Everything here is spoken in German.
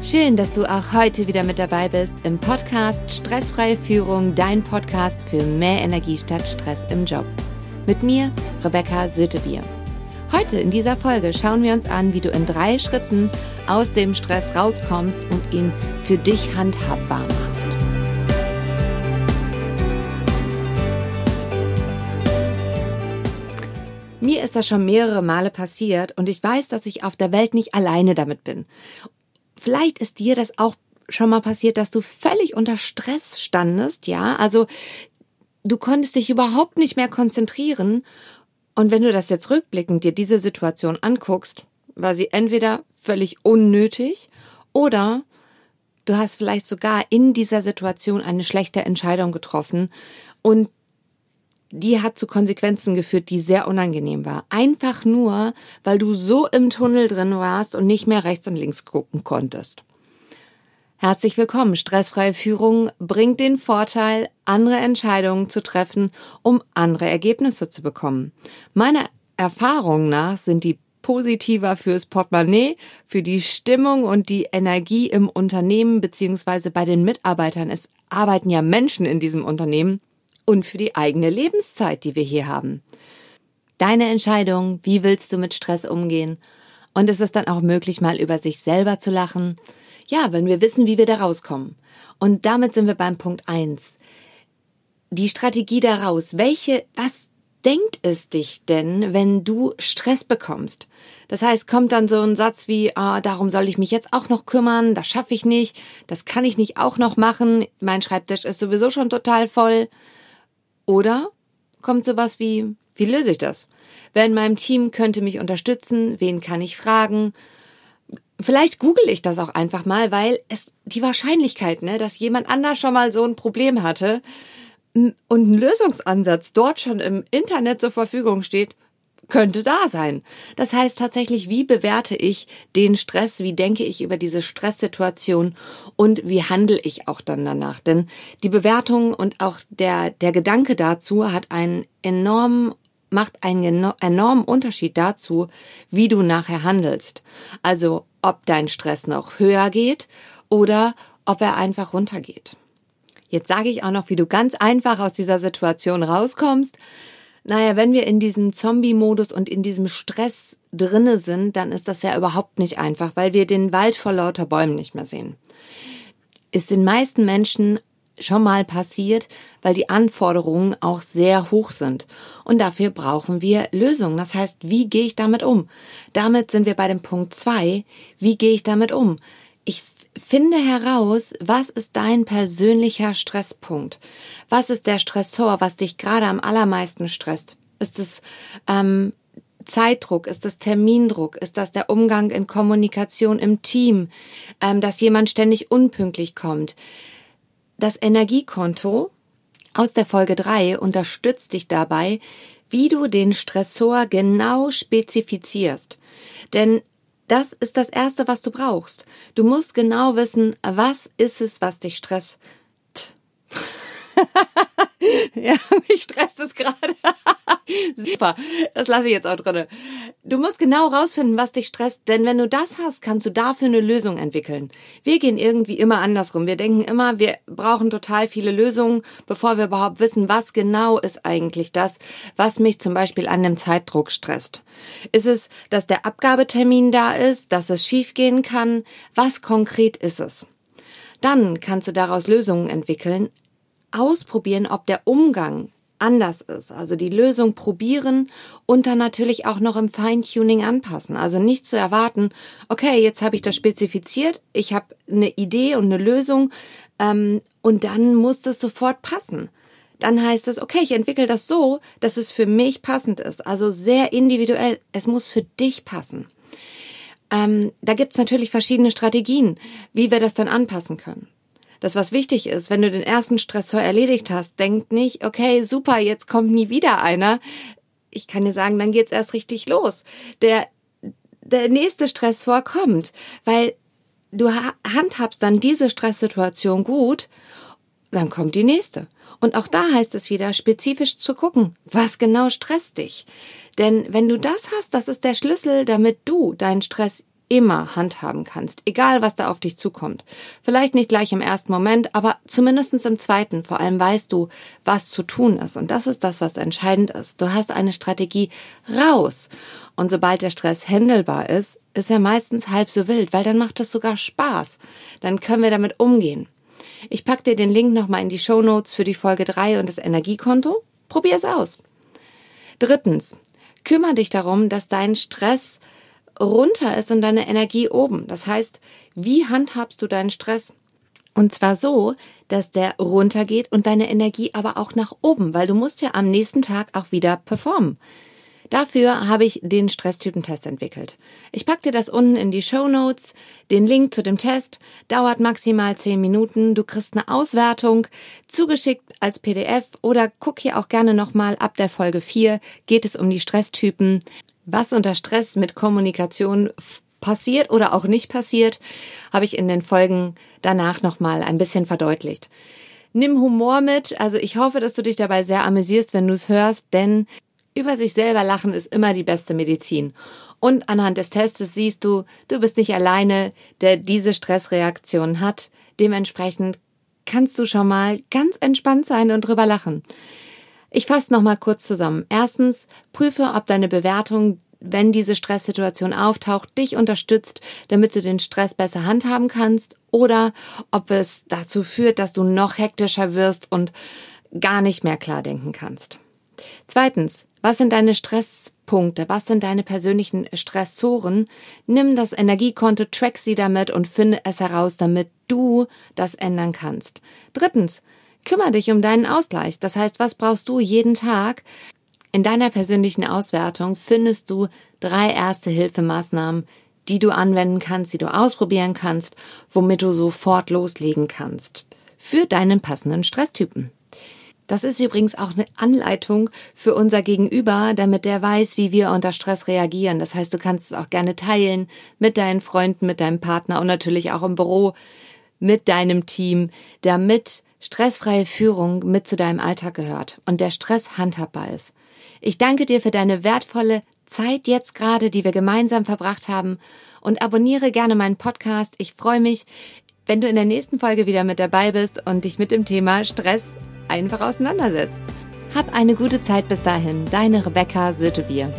Schön, dass du auch heute wieder mit dabei bist im Podcast Stressfreie Führung, dein Podcast für mehr Energie statt Stress im Job. Mit mir, Rebecca Sötebier. Heute in dieser Folge schauen wir uns an, wie du in drei Schritten aus dem Stress rauskommst und ihn für dich handhabbar machst. Mir ist das schon mehrere Male passiert und ich weiß, dass ich auf der Welt nicht alleine damit bin. Vielleicht ist dir das auch schon mal passiert, dass du völlig unter Stress standest, ja? Also du konntest dich überhaupt nicht mehr konzentrieren. Und wenn du das jetzt rückblickend dir diese Situation anguckst, war sie entweder völlig unnötig oder du hast vielleicht sogar in dieser Situation eine schlechte Entscheidung getroffen und die hat zu Konsequenzen geführt, die sehr unangenehm war. Einfach nur, weil du so im Tunnel drin warst und nicht mehr rechts und links gucken konntest. Herzlich willkommen. Stressfreie Führung bringt den Vorteil, andere Entscheidungen zu treffen, um andere Ergebnisse zu bekommen. Meiner Erfahrung nach sind die positiver fürs Portemonnaie, für die Stimmung und die Energie im Unternehmen beziehungsweise bei den Mitarbeitern. Es arbeiten ja Menschen in diesem Unternehmen und für die eigene Lebenszeit, die wir hier haben. Deine Entscheidung, wie willst du mit Stress umgehen? Und ist es dann auch möglich, mal über sich selber zu lachen? Ja, wenn wir wissen, wie wir da rauskommen. Und damit sind wir beim Punkt eins. Die Strategie daraus. Welche, was denkt es dich denn, wenn du Stress bekommst? Das heißt, kommt dann so ein Satz wie, ah, darum soll ich mich jetzt auch noch kümmern, das schaffe ich nicht, das kann ich nicht auch noch machen, mein Schreibtisch ist sowieso schon total voll. Oder kommt sowas wie, wie löse ich das? Wer in meinem Team könnte mich unterstützen? Wen kann ich fragen? Vielleicht google ich das auch einfach mal, weil es die Wahrscheinlichkeit, ne, dass jemand anders schon mal so ein Problem hatte und ein Lösungsansatz dort schon im Internet zur Verfügung steht, könnte da sein. Das heißt tatsächlich, wie bewerte ich den Stress, wie denke ich über diese Stresssituation und wie handle ich auch dann danach. Denn die Bewertung und auch der, der Gedanke dazu hat einen enormen macht einen enormen Unterschied dazu, wie du nachher handelst. Also ob dein Stress noch höher geht oder ob er einfach runtergeht. Jetzt sage ich auch noch, wie du ganz einfach aus dieser Situation rauskommst. Naja, wenn wir in diesem Zombie-Modus und in diesem Stress drinne sind, dann ist das ja überhaupt nicht einfach, weil wir den Wald vor lauter Bäumen nicht mehr sehen. Ist den meisten Menschen schon mal passiert, weil die Anforderungen auch sehr hoch sind. Und dafür brauchen wir Lösungen. Das heißt, wie gehe ich damit um? Damit sind wir bei dem Punkt zwei. Wie gehe ich damit um? Ich finde heraus, was ist dein persönlicher Stresspunkt? Was ist der Stressor, was dich gerade am allermeisten stresst? Ist es ähm, Zeitdruck? Ist es Termindruck? Ist das der Umgang in Kommunikation im Team? Ähm, dass jemand ständig unpünktlich kommt? Das Energiekonto aus der Folge 3 unterstützt dich dabei, wie du den Stressor genau spezifizierst. Denn das ist das Erste, was du brauchst. Du musst genau wissen, was ist es, was dich stresst. ja, mich stresst es gerade. Super, das lasse ich jetzt auch drinne. Du musst genau rausfinden, was dich stresst, denn wenn du das hast, kannst du dafür eine Lösung entwickeln. Wir gehen irgendwie immer andersrum. Wir denken immer, wir brauchen total viele Lösungen, bevor wir überhaupt wissen, was genau ist eigentlich das, was mich zum Beispiel an dem Zeitdruck stresst. Ist es, dass der Abgabetermin da ist, dass es schiefgehen kann? Was konkret ist es? Dann kannst du daraus Lösungen entwickeln, ausprobieren, ob der Umgang anders ist. Also die Lösung probieren und dann natürlich auch noch im Feintuning anpassen. Also nicht zu erwarten, okay, jetzt habe ich das spezifiziert, ich habe eine Idee und eine Lösung ähm, und dann muss das sofort passen. Dann heißt es, okay, ich entwickle das so, dass es für mich passend ist. Also sehr individuell. Es muss für dich passen. Ähm, da gibt's natürlich verschiedene Strategien, wie wir das dann anpassen können das was wichtig ist, wenn du den ersten Stressor erledigt hast, denk nicht, okay, super, jetzt kommt nie wieder einer. Ich kann dir sagen, dann geht's erst richtig los. Der, der nächste Stressor kommt, weil du handhabst dann diese Stresssituation gut, dann kommt die nächste. Und auch da heißt es wieder, spezifisch zu gucken, was genau stresst dich. Denn wenn du das hast, das ist der Schlüssel, damit du deinen Stress immer handhaben kannst, egal was da auf dich zukommt. Vielleicht nicht gleich im ersten Moment, aber zumindestens im zweiten. Vor allem weißt du, was zu tun ist. Und das ist das, was entscheidend ist. Du hast eine Strategie raus. Und sobald der Stress händelbar ist, ist er meistens halb so wild, weil dann macht es sogar Spaß. Dann können wir damit umgehen. Ich pack dir den Link nochmal in die Show Notes für die Folge 3 und das Energiekonto. Probier es aus. Drittens, kümmere dich darum, dass dein Stress runter ist und deine Energie oben. Das heißt, wie handhabst du deinen Stress? Und zwar so, dass der runtergeht und deine Energie aber auch nach oben, weil du musst ja am nächsten Tag auch wieder performen. Dafür habe ich den Stresstypentest entwickelt. Ich packe dir das unten in die Show Notes. Den Link zu dem Test dauert maximal 10 Minuten. Du kriegst eine Auswertung zugeschickt als PDF oder guck hier auch gerne nochmal ab der Folge 4 geht es um die Stresstypen. Was unter Stress mit Kommunikation passiert oder auch nicht passiert, habe ich in den Folgen danach nochmal ein bisschen verdeutlicht. Nimm Humor mit, also ich hoffe, dass du dich dabei sehr amüsierst, wenn du es hörst, denn über sich selber lachen ist immer die beste Medizin. Und anhand des Testes siehst du, du bist nicht alleine, der diese Stressreaktion hat. Dementsprechend kannst du schon mal ganz entspannt sein und drüber lachen. Ich fasse noch mal kurz zusammen. Erstens, prüfe, ob deine Bewertung, wenn diese Stresssituation auftaucht, dich unterstützt, damit du den Stress besser handhaben kannst oder ob es dazu führt, dass du noch hektischer wirst und gar nicht mehr klar denken kannst. Zweitens, was sind deine Stresspunkte? Was sind deine persönlichen Stressoren? Nimm das Energiekonto, track sie damit und finde es heraus, damit du das ändern kannst. Drittens, kümmere dich um deinen Ausgleich. Das heißt, was brauchst du jeden Tag? In deiner persönlichen Auswertung findest du drei erste Hilfemaßnahmen, die du anwenden kannst, die du ausprobieren kannst, womit du sofort loslegen kannst. Für deinen passenden Stresstypen. Das ist übrigens auch eine Anleitung für unser Gegenüber, damit der weiß, wie wir unter Stress reagieren. Das heißt, du kannst es auch gerne teilen mit deinen Freunden, mit deinem Partner und natürlich auch im Büro mit deinem Team, damit stressfreie Führung mit zu deinem Alltag gehört und der Stress handhabbar ist. Ich danke dir für deine wertvolle Zeit jetzt gerade, die wir gemeinsam verbracht haben und abonniere gerne meinen Podcast. Ich freue mich, wenn du in der nächsten Folge wieder mit dabei bist und dich mit dem Thema Stress einfach auseinandersetzt. Hab eine gute Zeit bis dahin. Deine Rebecca Sötebier.